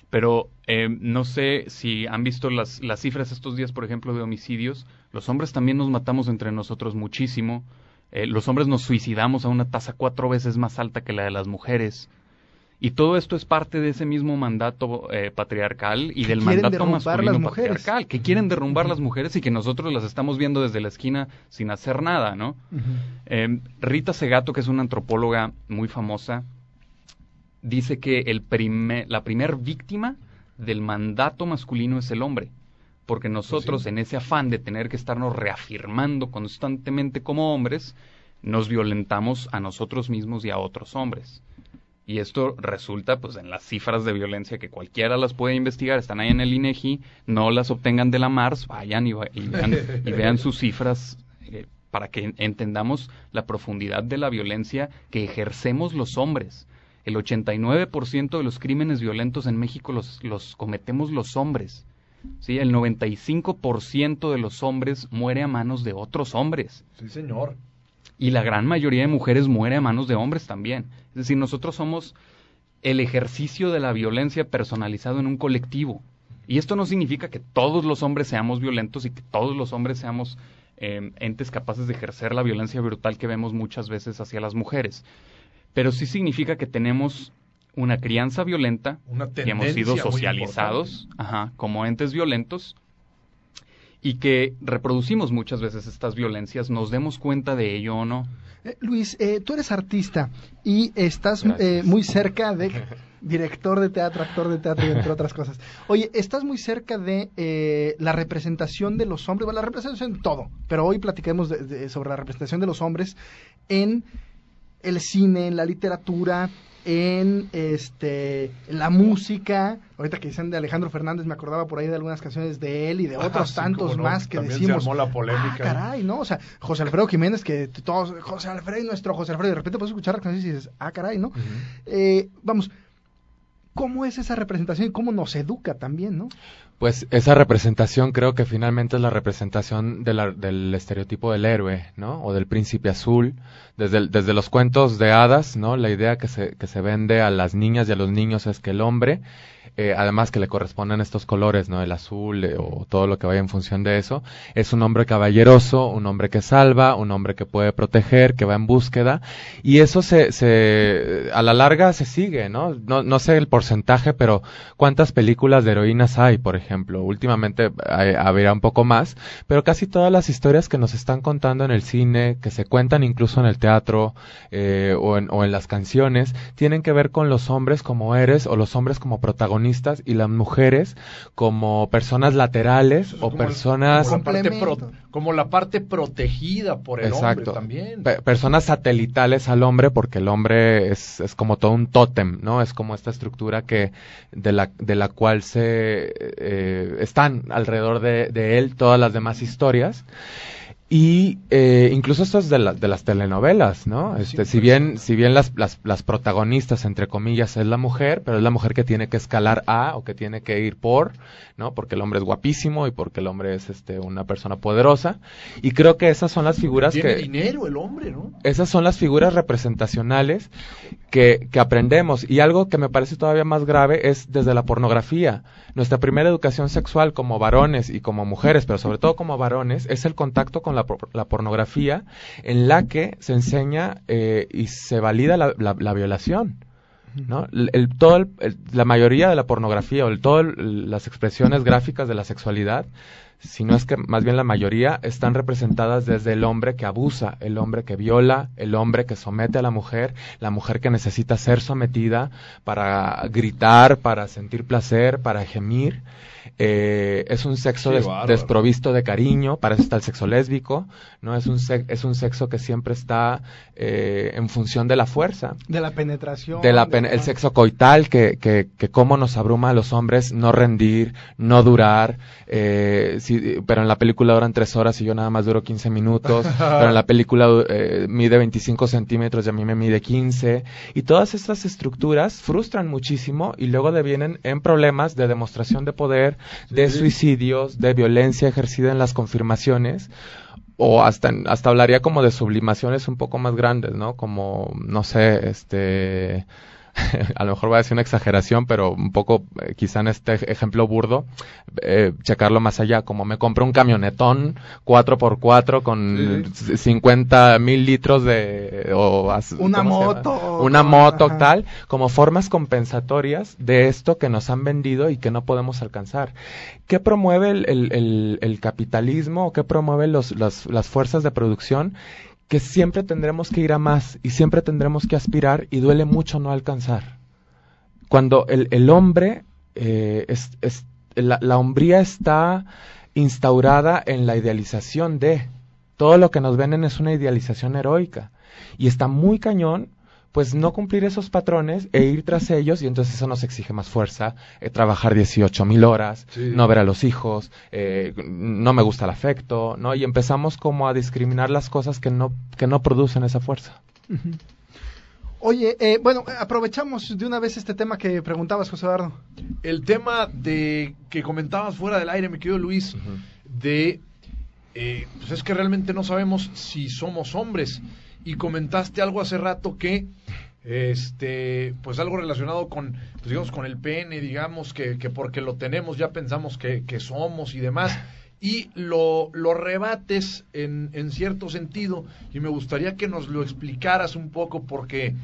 pero eh, no sé si han visto las, las cifras estos días, por ejemplo, de homicidios, los hombres también nos matamos entre nosotros muchísimo, eh, los hombres nos suicidamos a una tasa cuatro veces más alta que la de las mujeres. Y todo esto es parte de ese mismo mandato eh, patriarcal y del mandato masculino patriarcal, que quieren derrumbar las mujeres y que nosotros las estamos viendo desde la esquina sin hacer nada, ¿no? Em, Rita Segato, que es una antropóloga muy famosa, dice que el la primer víctima del mandato masculino es el hombre. Porque nosotros, en ese afán de tener que estarnos reafirmando constantemente como hombres, nos violentamos a nosotros mismos y a otros hombres. Y esto resulta pues en las cifras de violencia que cualquiera las puede investigar, están ahí en el INEGI, no las obtengan de la Mars, vayan y, vean, sus cifras eh, para que entendamos la profundidad de la violencia que ejercemos los hombres. El 89% de los crímenes violentos en México los, los cometemos los hombres. ¿sí? El 95% de los hombres muere a manos de otros hombres. Sí, señor y la gran mayoría de mujeres muere a manos de hombres también. Es decir, nosotros somos el ejercicio de la violencia personalizado en un colectivo. Y esto no significa que todos los hombres seamos violentos y que todos los hombres seamos eh, entes capaces de ejercer la violencia brutal que vemos muchas veces hacia las mujeres. Pero sí significa que tenemos una crianza violenta, que hemos sido socializados como entes violentos y que reproducimos muchas veces estas violencias, nos demos cuenta de ello o no. Eh, Luis, eh, tú eres artista y estás eh, muy cerca de director de teatro, actor de teatro y entre otras cosas. Oye, estás muy cerca de la representación de los hombres, bueno, la representación en todo, pero hoy platiquemos sobre la representación de los hombres en el cine, en la literatura, en este la música. Ahorita que dicen de Alejandro Fernández, me acordaba por ahí de algunas canciones de él y de otros tantos más que decimos. Se armó la polémica. Ah, caray, ¿no? O sea, José Alfredo Jiménez, que todos, José Alfredo y nuestro José Alfredo, y de repente puedes escuchar las canciones y dices, ah, caray, ¿no? eh, vamos, ¿cómo es esa representación y cómo nos educa también, ¿no? Pues esa representación creo que finalmente es la representación del estereotipo del héroe, ¿no? O del príncipe azul. Desde, desde los cuentos de hadas, ¿no? La idea que se, que se vende a las niñas y a los niños es que el hombre eh, además que le corresponden estos colores, ¿no? El azul eh, o todo lo que vaya en función de eso, es un hombre caballeroso, un hombre que salva, un hombre que puede proteger, que va en búsqueda, y eso se, se a la larga se sigue, ¿no? No, no sé el porcentaje, pero ¿cuántas películas de heroínas hay, por ejemplo? Últimamente habría un poco más, pero casi todas las historias que nos están contando en el cine, que se cuentan incluso en el teatro eh, o, en, o en las canciones, tienen que ver con los hombres como eres o los hombres como protagonistas y las mujeres como personas laterales o personas... como, la parte protegida por el hombre también. personas satelitales al hombre porque el hombre es, es como todo un tótem, ¿no? Es como esta estructura que de la, de la cual se eh, están alrededor de, de él todas las demás historias. Y eh, incluso esto es de, de las telenovelas, ¿no? Este, si bien, si bien las, las, las, protagonistas, entre comillas, es la mujer, pero es la mujer que tiene que escalar a o que tiene que ir por, ¿no? Porque el hombre es guapísimo y porque el hombre es este, una persona poderosa. Y creo que esas son las figuras tiene que... dinero el hombre, ¿no? Esas son las figuras representacionales que, que aprendemos. Y algo que me parece todavía más grave es desde la pornografía. Nuestra primera educación sexual como varones y como mujeres, pero sobre todo como varones, es el contacto con la, la pornografía en la que se enseña eh, y se valida la, la, violación. ¿no? El, todo la mayoría de la pornografía o todas las expresiones gráficas de la sexualidad si no es que más bien la mayoría están representadas desde el hombre que abusa, el hombre que viola, el hombre que somete a la mujer, la mujer que necesita ser sometida para gritar, para sentir placer, para gemir. Eh, es un sexo desprovisto de cariño, para eso está el sexo lésbico, ¿no? Es un, es un sexo que siempre está eh, en función de la fuerza. De la penetración. De la el sexo coital, que, que, que cómo nos abruma a los hombres no rendir, no durar, eh, sí, pero en la película duran tres horas y yo nada más duro 15 minutos, pero en la película eh, mide 25 centímetros y a mí me mide 15. Y todas estas estructuras frustran muchísimo y luego devienen en problemas de demostración de poder, de suicidios, de violencia ejercida en las confirmaciones o hasta hasta hablaría como de sublimaciones un poco más grandes, ¿no? Como no sé, este a lo mejor va a decir una exageración, pero un poco eh, quizá en este ejemplo burdo, eh, checarlo más allá, como me compro un camionetón 4x4 con 50 mil litros de... O, una moto. Una moto tal, como formas compensatorias de esto que nos han vendido y que no podemos alcanzar. ¿Qué promueve el, el, el, capitalismo o qué promueve los, las fuerzas de producción? Que siempre tendremos que ir a más y siempre tendremos que aspirar y duele mucho no alcanzar. Cuando el, el hombre, eh, la, la hombría está instaurada en la idealización de, todo lo que nos venden es una idealización heroica. Y está muy cañón pues no cumplir esos patrones e ir tras ellos y entonces eso nos exige más fuerza, eh, trabajar 18 mil horas, no ver a los hijos, eh, no me gusta el afecto, ¿no? Y empezamos como a discriminar las cosas que no, que no producen esa fuerza. Oye, eh, bueno, aprovechamos de una vez este tema que preguntabas, José Eduardo. El tema de que comentabas fuera del aire, mi querido Luis, de pues es que realmente no sabemos si somos hombres y comentaste algo hace rato que este pues algo relacionado con pues digamos con el pene digamos que, que porque lo tenemos ya pensamos que, que somos y demás. Y lo, lo rebates en, en, cierto sentido y me gustaría que nos lo explicaras un poco porque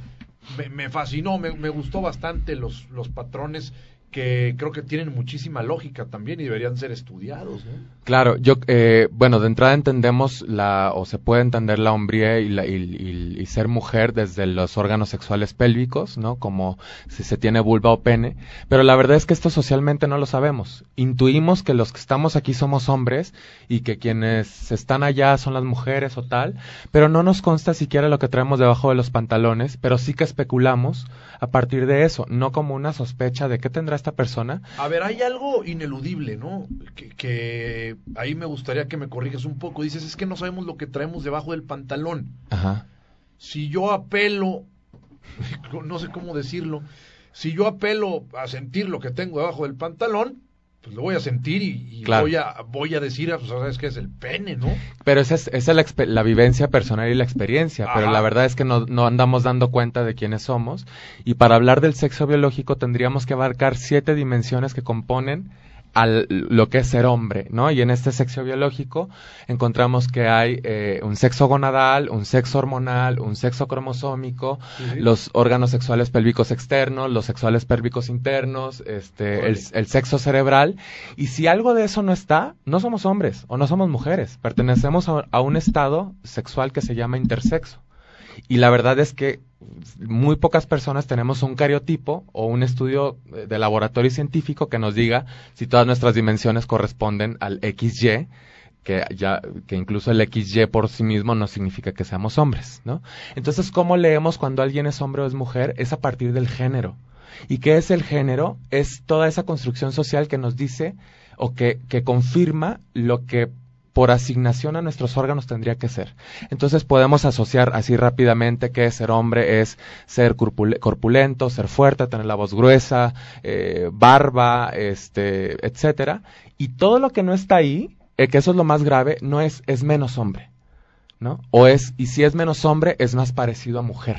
me, me fascinó, me, me, gustó bastante los, los patrones que creo que tienen muchísima lógica también y deberían ser estudiados. Claro, yo, eh, bueno, de entrada entendemos la, o se puede entender la hombría y, la, y, y, ser mujer desde los órganos sexuales pélvicos, ¿no? Como si se tiene vulva o pene, pero la verdad es que esto socialmente no lo sabemos. Intuimos que los que estamos aquí somos hombres y que quienes están allá son las mujeres o tal, pero no nos consta siquiera lo que traemos debajo de los pantalones, pero sí que especulamos a partir de eso, no como una sospecha de qué tendrá esta persona. A ver, hay algo ineludible, ¿no? Que, que, ahí me gustaría que me corriges un poco. Dices, es que no sabemos lo que traemos debajo del pantalón. Ajá. Si yo apelo, no sé cómo decirlo, si yo apelo a sentir lo que tengo debajo del pantalón, pues lo voy a sentir y, y claro. voy, a, voy a decir, pues, sabes que es el pene, ¿no? Pero esa es, esa es la, la, vivencia personal y la experiencia, Ajá. pero la verdad es que no, no, andamos dando cuenta de quiénes somos. Y para hablar del sexo biológico tendríamos que abarcar siete dimensiones que componen al lo que es ser hombre, ¿no? Y en este sexo biológico encontramos que hay eh, un sexo gonadal, un sexo hormonal, un sexo cromosómico, los órganos sexuales pélvicos externos, los sexuales pélvicos internos, este, el, el, sexo cerebral. Y si algo de eso no está, no somos hombres o no somos mujeres. Pertenecemos a, a un estado sexual que se llama intersexo. Y la verdad es que muy pocas personas tenemos un cariotipo o un estudio de laboratorio científico que nos diga si todas nuestras dimensiones corresponden al XY, que ya que incluso el XY por sí mismo no significa que seamos hombres, ¿no? Entonces, ¿cómo leemos cuando alguien es hombre o es mujer? Es a partir del género. ¿Y qué es el género? Es toda esa construcción social que nos dice o que, que confirma lo que por asignación a nuestros órganos tendría que ser. Entonces podemos asociar así rápidamente que ser hombre es ser corpulento, ser fuerte, tener la voz gruesa, eh, barba, este, etcétera. Y todo lo que no está ahí, eh, que eso es lo más grave, no es, es menos hombre. ¿No? O es, y si es menos hombre, es más parecido a mujer.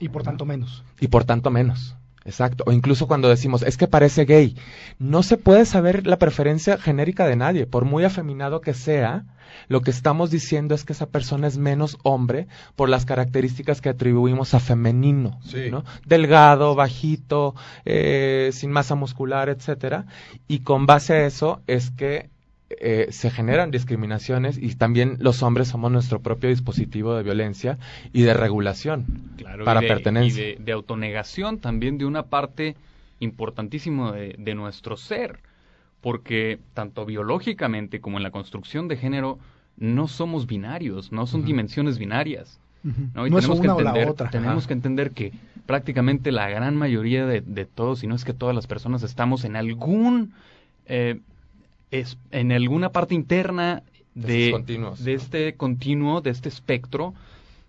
Y por tanto menos. Y por tanto menos. Exacto. O incluso cuando decimos, es que parece gay. No se puede saber la preferencia genérica de nadie. Por muy afeminado que sea, lo que estamos diciendo es que esa persona es menos hombre por las características que atribuimos a femenino. Sí. ¿no? Delgado, bajito, eh, sin masa muscular, etcétera. Y con base a eso es que eh, se generan discriminaciones y también los hombres somos nuestro propio dispositivo de violencia y de regulación claro, para y de, pertenencia. Y de, de, autonegación también de una parte importantísima de, de, nuestro ser, porque tanto biológicamente como en la construcción de género no somos binarios, no son uh -huh. dimensiones binarias. Uh -huh. ¿no? Y no tenemos, es que una entender, o la otra. tenemos Ajá. que entender que prácticamente la gran mayoría de, de todos, si no es que todas las personas estamos en algún... Eh, es, en alguna parte interna De de, esos continuos, de ¿no? este continuo, de este espectro,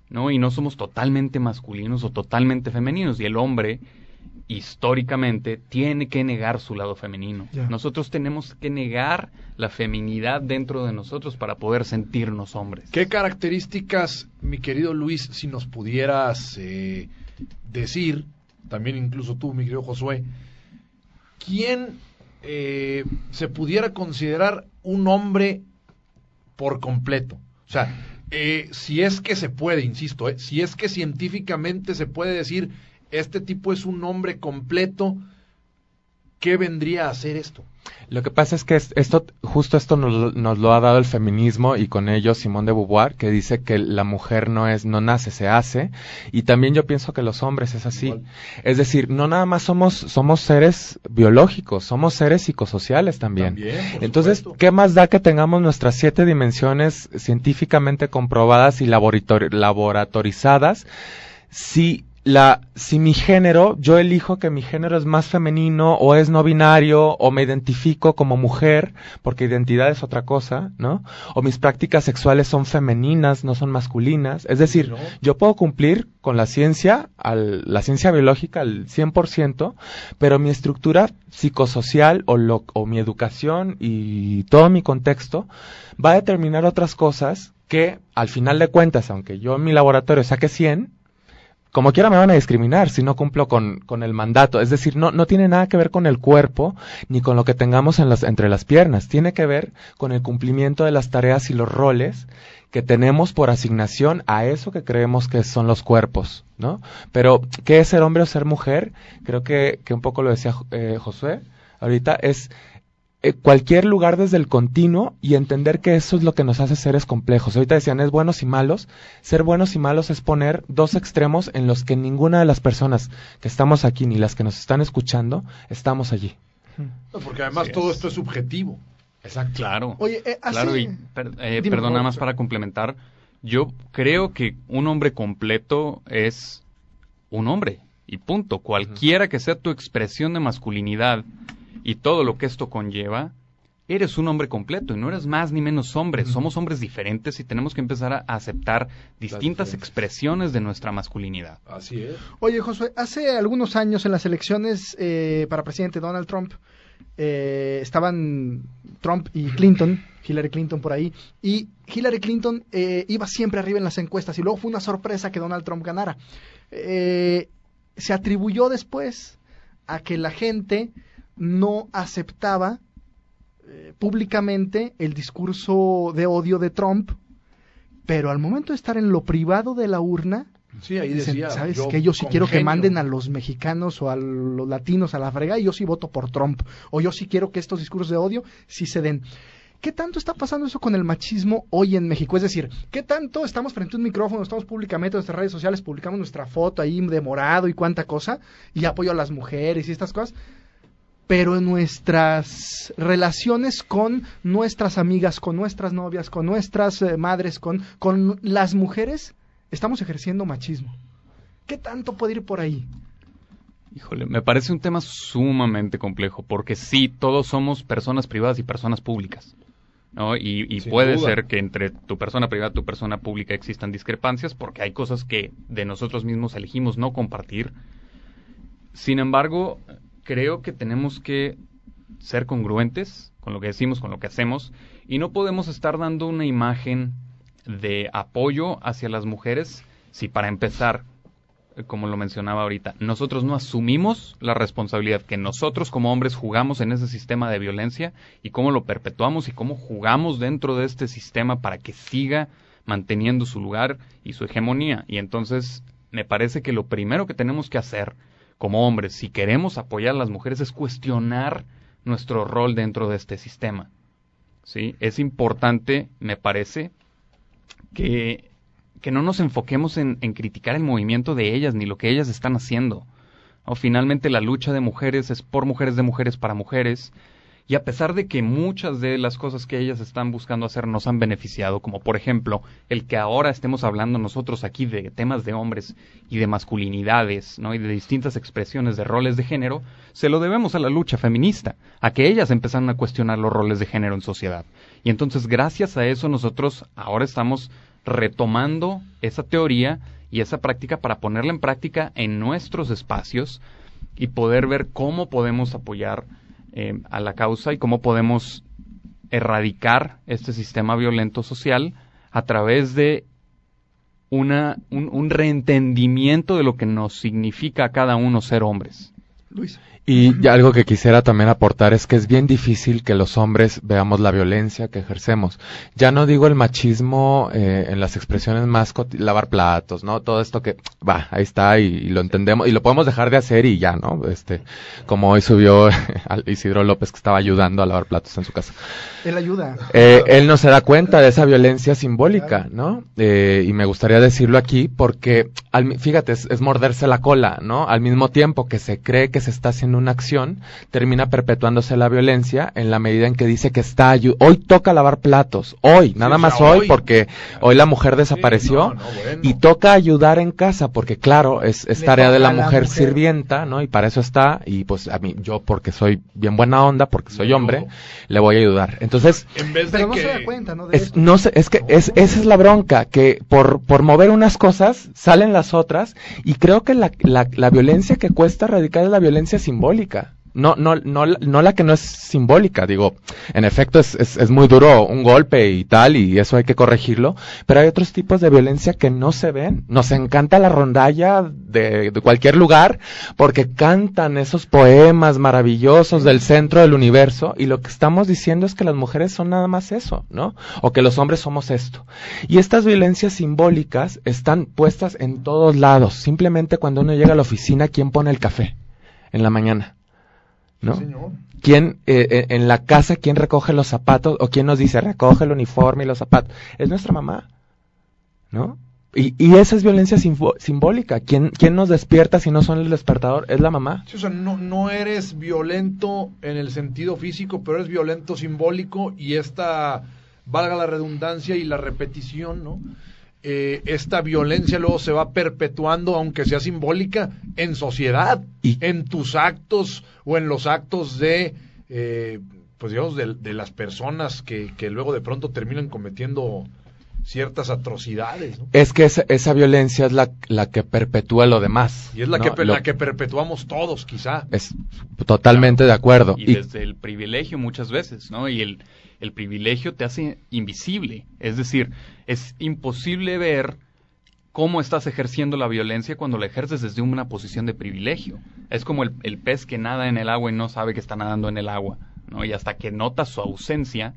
¿no? Y no somos totalmente masculinos o totalmente femeninos. Y el hombre, históricamente, tiene que negar su lado femenino. Nosotros tenemos que negar la feminidad dentro de nosotros para poder sentirnos hombres. ¿Qué características, mi querido Luis, si nos pudieras eh, decir, también incluso tú, mi querido Josué, quién eh, se pudiera considerar un hombre por completo? O sea, eh, si es que se puede, insisto, eh, si es que científicamente se puede decir, este tipo es un hombre completo, ¿qué vendría a hacer esto? Lo que pasa es que es- esto, justo esto nos, lo- nos lo ha dado el feminismo y con ello Simón de Beauvoir, que dice que la mujer no es, no nace, se hace. Y también yo pienso que los hombres es así. Igual. Es decir, no nada más somos, somos seres biológicos, somos seres psicosociales también. Entonces, supuesto. ¿qué más da que tengamos nuestras siete dimensiones científicamente comprobadas y laborator- laboratorizadas si la si mi género, yo elijo que mi género es más femenino o es no binario o me identifico como mujer, porque identidad es otra cosa, ¿no? O mis prácticas sexuales son femeninas, no son masculinas. Es decir, ¿No? yo puedo cumplir con la ciencia, al, la ciencia biológica al 100%, pero mi estructura psicosocial o, lo, o mi educación y todo mi contexto va a determinar otras cosas que, al final de cuentas, aunque yo en mi laboratorio saque 100, como quiera me van a discriminar si no cumplo con, con el mandato. Es decir, no, no tiene nada que ver con el cuerpo ni con lo que tengamos en las, entre las piernas. Tiene que ver con el cumplimiento de las tareas y los roles que tenemos por asignación a eso que creemos que son los cuerpos, ¿no? Pero, ¿qué es ser hombre o ser mujer? Creo que, que un poco lo decía eh, Josué ahorita, es cualquier lugar desde el continuo y entender que eso es lo que nos hace seres complejos. Ahorita decían, es buenos y malos. Ser buenos y malos es poner dos extremos en los que ninguna de las personas que estamos aquí ni las que nos están escuchando estamos allí. No, porque además Así todo es. esto es subjetivo. Exacto. Claro. Oye, eh, hace- Claro, y per- eh, Dime, perdón, nada más para complementar. Yo creo que un hombre completo es un hombre. Y punto. Cualquiera que sea tu expresión de masculinidad y todo lo que esto conlleva, eres un hombre completo y no eres más ni menos hombre. Somos hombres diferentes y tenemos que empezar a aceptar distintas expresiones de nuestra masculinidad. Así es. Oye, Josué, hace algunos años en las elecciones eh, para presidente Donald Trump, eh, estaban Trump y Clinton, Hillary Clinton por ahí, y Hillary Clinton eh, iba siempre arriba en las encuestas y luego fue una sorpresa que Donald Trump ganara. Eh, se atribuyó después a que la gente no aceptaba eh, públicamente el discurso de odio de Trump, pero al momento de estar en lo privado de la urna, Sí, ahí Dicen, decía. ¿sabes qué? Yo sí quiero que manden a los mexicanos o a los latinos a la frega y yo sí voto por Trump. O yo sí quiero que estos discursos de odio sí se den. ¿Qué tanto está pasando eso con el machismo hoy en México? Es decir, ¿qué tanto estamos frente a un micrófono, estamos públicamente en nuestras redes sociales, publicamos nuestra foto ahí de morado y cuánta cosa, y apoyo a las mujeres y estas cosas? Pero en nuestras relaciones con nuestras amigas, con nuestras novias, con nuestras eh, madres, con, con las mujeres, estamos ejerciendo machismo. ¿Qué tanto puede ir por ahí? Híjole, me parece un tema sumamente complejo, porque sí, todos somos personas privadas y personas públicas. ¿no? Y, puede duda. ser que entre tu persona privada y tu persona pública existan discrepancias, porque hay cosas que de nosotros mismos elegimos no compartir. Sin embargo, creo que tenemos que ser congruentes con lo que decimos, con lo que hacemos, y no podemos estar dando una imagen de apoyo hacia las mujeres si para empezar eh, como lo mencionaba ahorita, nosotros no asumimos la responsabilidad que nosotros como hombres jugamos en ese sistema de violencia y cómo lo perpetuamos y cómo jugamos dentro de este sistema para que siga manteniendo su lugar y su hegemonía. Y entonces me parece que lo primero que tenemos que hacer como hombres, si queremos apoyar a las mujeres, es cuestionar nuestro rol dentro de este sistema. ¿Sí? Es importante, me parece, que que no nos enfoquemos en, en criticar el movimiento de ellas ni lo que ellas están haciendo. ¿no? Finalmente la lucha de mujeres es por mujeres de mujeres para mujeres Y a pesar de que muchas de las cosas que ellas están buscando hacer nos han beneficiado, como por ejemplo el que ahora estemos hablando nosotros aquí de temas de hombres y de masculinidades, ¿no? Y de distintas expresiones de roles de género, se lo debemos a la lucha feminista, a que ellas empezaron a cuestionar los roles de género en sociedad. Y entonces gracias a eso nosotros ahora estamos retomando esa teoría y esa práctica para ponerla en práctica en nuestros espacios y poder ver cómo podemos apoyar eh, a la causa y cómo podemos erradicar este sistema violento social a través de una, un, un reentendimiento de lo que nos significa a cada uno ser hombres. Luis. Y algo que quisiera también aportar es que es bien difícil que los hombres veamos la violencia que ejercemos. Ya no digo el machismo eh, en las expresiones más lavar platos, ¿no? Todo esto que va, ahí está y, y, lo entendemos y lo podemos dejar de hacer y ya, ¿no? Este, como hoy subió Isidro López que estaba ayudando a lavar platos en su casa. Él ayuda. Eh, él no se da cuenta de esa violencia simbólica, ¿no? Eh, y me gustaría decirlo aquí porque, al, fíjate, es, es morderse la cola, ¿no? Al mismo tiempo que se cree que se está haciendo una acción, termina perpetuándose la violencia en la medida en que dice que está hoy toca lavar platos, hoy, nada sí, más hoy, hoy, porque hoy la mujer desapareció sí, no, no, bueno. y toca ayudar en casa porque claro, es, es tarea de la mujer, la mujer, sirvienta, ¿no? Y para eso está y pues a mí yo porque soy bien buena onda, porque soy hombre, le voy a ayudar. Entonces, en vez de Pero que... no se da cuenta, ¿no? Es, no sé, es que es, esa es la bronca, que por, por mover unas cosas salen las otras y creo que la, la, la violencia que cuesta erradicar es la violencia simbólica. No, no, no, no la que no es simbólica, digo, en efecto es, es, es, muy duro un golpe y tal, y eso hay que corregirlo, pero hay otros tipos de violencia que no se ven. Nos encanta la rondalla de, de cualquier lugar porque cantan esos poemas maravillosos del centro del universo y lo que estamos diciendo es que las mujeres son nada más eso, ¿no? O que los hombres somos esto. Y estas violencias simbólicas están puestas en todos lados. Simplemente cuando uno llega a la oficina, ¿quién pone el café? En la mañana ¿no? Sí, ¿Quién, eh, en la casa, quién recoge los zapatos o quién nos dice recoge el uniforme y los zapatos? Es nuestra mamá, ¿no? Y, y esa es violencia simbólica. ¿Quién, ¿Quién nos despierta si no son el despertador? Es la mamá. Sí, o sea, no, no eres violento en el sentido físico, pero eres violento simbólico y esta, valga la redundancia y la repetición, ¿no? Eh, esta violencia luego se va perpetuando, aunque sea simbólica, en sociedad, ¿Y? en tus actos o en los actos de, eh, pues digamos, de, de las personas que, que, luego de pronto terminan cometiendo ciertas atrocidades. ¿no? Es que esa, esa, violencia es la, la que perpetúa lo demás. Y es la, ¿no? que, lo, la que perpetuamos todos, quizá. Es totalmente claro. de acuerdo. Y, y, desde el privilegio muchas veces, ¿no? Y el, el privilegio te hace invisible. Es decir, es imposible ver cómo estás ejerciendo la violencia cuando la ejerces desde una posición de privilegio. Es como el, el, pez que nada en el agua y no sabe que está nadando en el agua, ¿no? Y hasta que nota su ausencia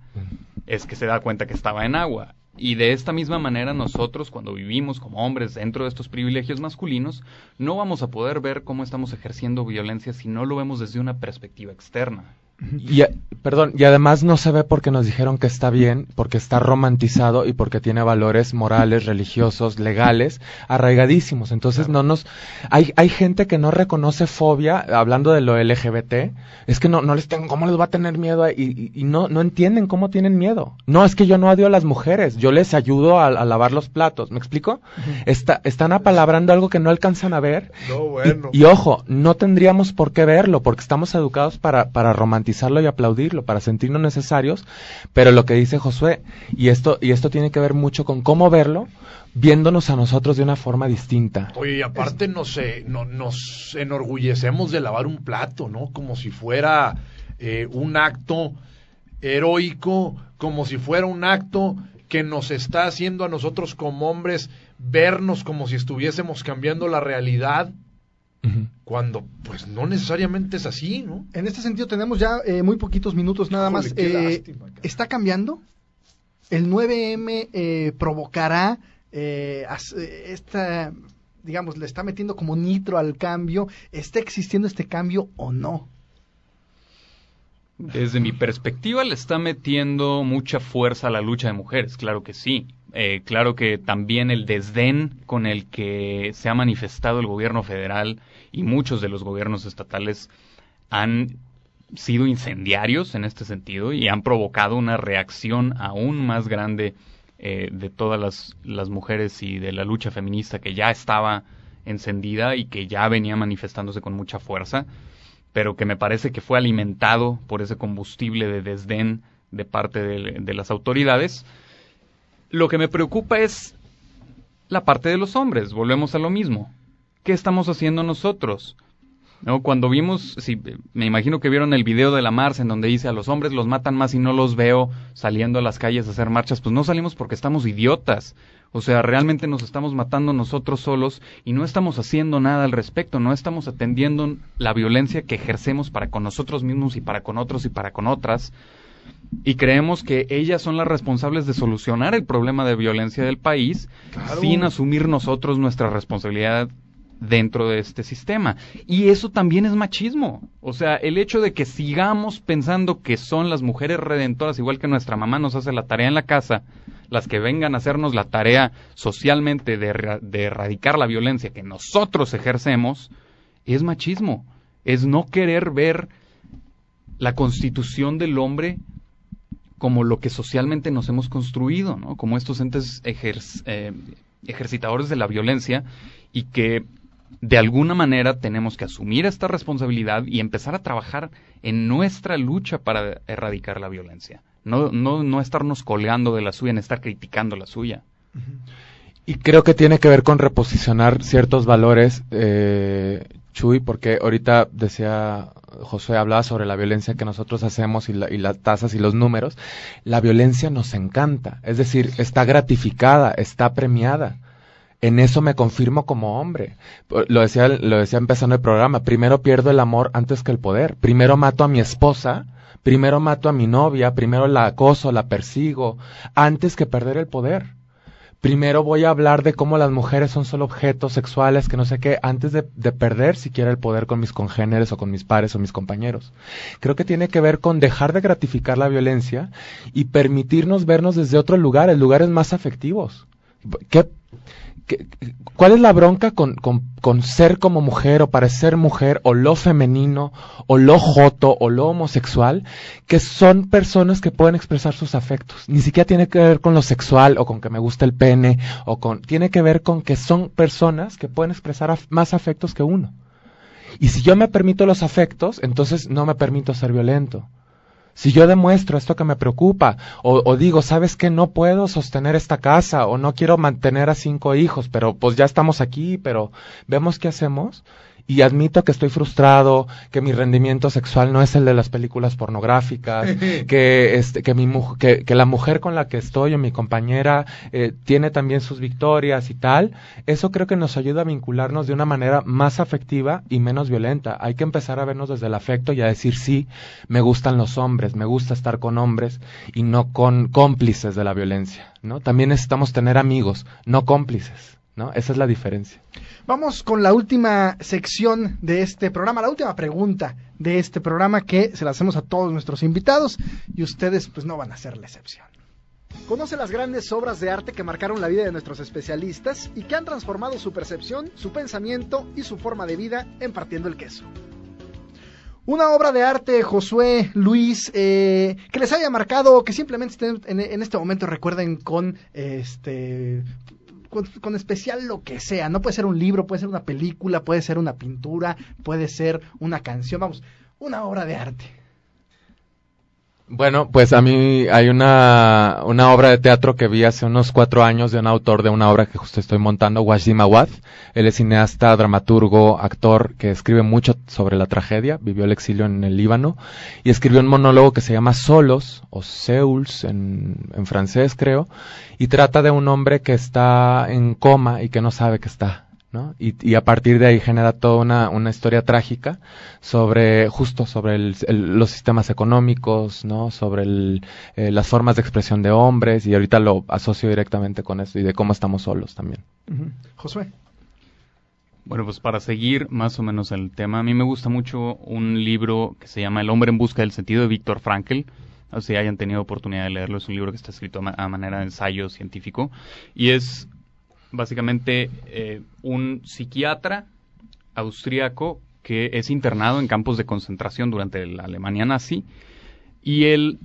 es que se da cuenta que estaba en agua. Y de esta misma manera nosotros, cuando vivimos como hombres dentro de estos privilegios masculinos, no vamos a poder ver cómo estamos ejerciendo violencia si no lo vemos desde una perspectiva externa. Y, perdón, y además no se ve porque nos dijeron que está bien, porque está romantizado y porque tiene valores morales, religiosos, legales, arraigadísimos. Entonces claro. no nos... Hay, hay gente que no reconoce fobia, hablando de lo LGBT, es que no, no les tengo, ¿cómo les va a tener miedo? Y, y, y, no, no entienden cómo tienen miedo. No, es que yo no odio a las mujeres, yo les ayudo a, a lavar los platos, ¿me explico? Uh -huh. Está, están apalabrando algo que no alcanzan a ver. No, bueno. y, ojo, no tendríamos por qué verlo, porque estamos educados para, para romantizar y aplaudirlo, para sentirnos necesarios, pero lo que dice Josué, y esto, y esto tiene que ver mucho con cómo verlo, viéndonos a nosotros de una forma distinta. Oye, y aparte nos, eh, no, nos enorgullecemos de lavar un plato, ¿no? Como si fuera eh, un acto heroico, como si fuera un acto que nos está haciendo a nosotros como hombres vernos como si estuviésemos cambiando la realidad Uh -huh. Cuando, pues, no necesariamente es así, ¿no? En este sentido, tenemos ya eh, muy poquitos minutos nada Híjole, más. Eh, lástima, ¿Está cambiando? ¿El 9M eh, provocará eh, esta, digamos, le está metiendo como nitro al cambio? ¿Está existiendo este cambio o no? Desde mi perspectiva, le está metiendo mucha fuerza a la lucha de mujeres, claro que sí. Eh, claro que también el desdén con el que se ha manifestado el gobierno federal y muchos de los gobiernos estatales han sido incendiarios en este sentido y han provocado una reacción aún más grande eh, de todas las, las mujeres y de la lucha feminista que ya estaba encendida y que ya venía manifestándose con mucha fuerza, pero que me parece que fue alimentado por ese combustible de desdén de parte de, las autoridades. Lo que me preocupa es la parte de los hombres, volvemos a lo mismo. ¿Qué estamos haciendo nosotros? ¿No? Cuando vimos, sí, me imagino que vieron el video de la Mars en donde dice a los hombres los matan más y no los veo saliendo a las calles a hacer marchas, pues no salimos porque estamos idiotas. O sea, realmente nos estamos matando nosotros solos y no estamos haciendo nada al respecto, no estamos atendiendo la violencia que ejercemos para con nosotros mismos y para con otros y para con otras. Y creemos que ellas son las responsables de solucionar el problema de violencia del país sin asumir nosotros nuestra responsabilidad dentro de este sistema. Y eso también es machismo. O sea, el hecho de que sigamos pensando que son las mujeres redentoras, igual que nuestra mamá nos hace la tarea en la casa, las que vengan a hacernos la tarea socialmente de, de erradicar la violencia que nosotros ejercemos, es machismo. Es no querer ver la constitución del hombre como lo que socialmente nos hemos construido, ¿no? Como estos entes eh, ejercitadores de la violencia y que de alguna manera tenemos que asumir esta responsabilidad y empezar a trabajar en nuestra lucha para erradicar la violencia. No, no, no estarnos colgando de la suya, en estar criticando la suya. Y creo que tiene que ver con reposicionar ciertos valores, eh, Chuy, porque ahorita decía José, hablaba sobre la violencia que nosotros hacemos y, y las tasas y los números. La violencia nos encanta, es decir, está gratificada, está premiada en eso me confirmo como hombre. Lo decía, lo decía empezando el programa, primero pierdo el amor antes que el poder. Primero mato a mi esposa, primero mato a mi novia, primero la acoso, la persigo, antes que perder el poder. Primero voy a hablar de cómo las mujeres son solo objetos sexuales, que no sé qué, antes de, de perder siquiera el poder con mis congéneres o con mis pares o mis compañeros. Creo que tiene que ver con dejar de gratificar la violencia y permitirnos vernos desde otros lugares, lugares más afectivos. ¿Qué, ¿Cuál es la bronca con, con, ser como mujer o parecer mujer o lo femenino o lo joto o lo homosexual? Que son personas que pueden expresar sus afectos. Ni siquiera tiene que ver con lo sexual o con que me gusta el pene o con... Tiene que ver con que son personas que pueden expresar más afectos que uno. Y si yo me permito los afectos, entonces no me permito ser violento. Si yo demuestro esto que me preocupa, o, digo, sabes que no puedo sostener esta casa, o no quiero mantener a cinco hijos, pero pues ya estamos aquí, pero vemos qué hacemos, y admito que estoy frustrado, que mi rendimiento sexual no es el de las películas pornográficas, que este, que mi que, que la mujer con la que estoy o mi compañera eh, tiene también sus victorias y tal, eso creo que nos ayuda a vincularnos de una manera más afectiva y menos violenta. Hay que empezar a vernos desde el afecto y a decir sí, me gustan los hombres, me gusta estar con hombres y no con cómplices de la violencia, ¿no? También necesitamos tener amigos, no cómplices. Esa es la diferencia. Vamos con la última sección de este programa, la última pregunta de este programa que se la hacemos a todos nuestros invitados y ustedes pues no van a ser la excepción. Conoce las grandes obras de arte que marcaron la vida de nuestros especialistas y que han transformado su percepción, su pensamiento y su forma de vida en partiendo el queso. Una obra de arte, Josué, Luis, eh, que les haya marcado, que simplemente en, este momento recuerden con este con, especial lo que sea. No puede ser un libro, puede ser una película, puede ser una pintura, puede ser una canción, vamos, una obra de arte. Bueno, pues a mí hay una, una obra de teatro que vi hace unos cuatro años de un autor de una obra que justo estoy montando, Wajdi Mawad. Él es cineasta, dramaturgo, actor que escribe mucho sobre la tragedia, vivió el exilio en el Líbano y escribió un monólogo que se llama Solos o Seuls en, en francés creo y trata de un hombre que está en coma y que no sabe que está ¿no? Y, a partir de ahí genera toda una, una historia trágica sobre, justo sobre los sistemas económicos, ¿no? Sobre el, eh, las formas de expresión de hombres y ahorita lo asocio directamente con eso y de cómo estamos solos también. Josué. Bueno, pues para seguir más o menos el tema, a mí me gusta mucho un libro que se llama El hombre en busca del sentido de Víctor Frankl. O sea, hayan tenido oportunidad de leerlo, es un libro que está escrito a manera de ensayo científico y es básicamente eh, un psiquiatra austríaco que es internado en campos de concentración durante la Alemania nazi y él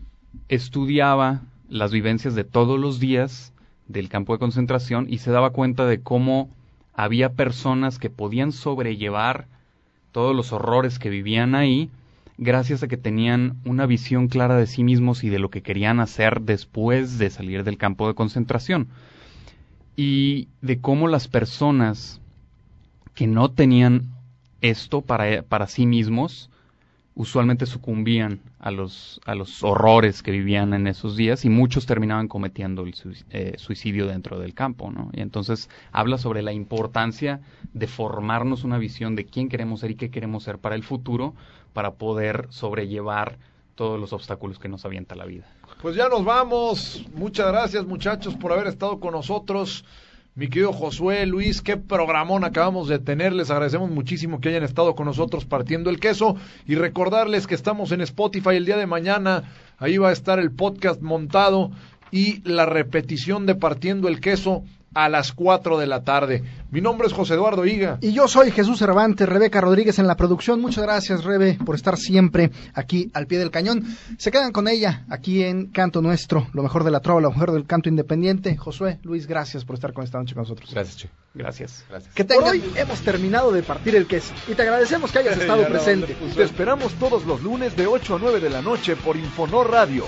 estudiaba las vivencias de todos los días del campo de concentración y se daba cuenta de cómo había personas que podían sobrellevar todos los horrores que vivían ahí gracias a que tenían una visión clara de sí mismos y de lo que querían hacer después de salir del campo de concentración. Y de cómo las personas que no tenían esto para, para sí mismos, usualmente sucumbían a los, a los horrores que vivían en esos días y muchos terminaban cometiendo el eh, suicidio dentro del campo, ¿no? Y entonces habla sobre la importancia de formarnos una visión de quién queremos ser y qué queremos ser para el futuro para poder sobrellevar todos los obstáculos que nos avienta la vida. Pues ya nos vamos. Muchas gracias muchachos por haber estado con nosotros. Mi querido Josué, Luis, qué programón acabamos de tener. Les agradecemos muchísimo que hayan estado con nosotros partiendo el queso y recordarles que estamos en Spotify el día de mañana. Ahí va a estar el podcast montado y la repetición de partiendo el queso a las 4 de la tarde. Mi nombre es José Eduardo Higa. Y yo soy Jesús Cervantes, Rebeca Rodríguez en la producción. Muchas gracias, Rebe, por estar siempre aquí al pie del cañón. Se quedan con ella aquí en Canto Nuestro, lo mejor de la trova, lo mejor del canto independiente. Josué, Luis, gracias por estar con esta noche con nosotros. Gracias, Che. Gracias. gracias. Que Por hoy hemos terminado de partir el queso y te agradecemos que hayas estado presente. Te esperamos todos los lunes de 8 a 9 de la noche por Infonor Radio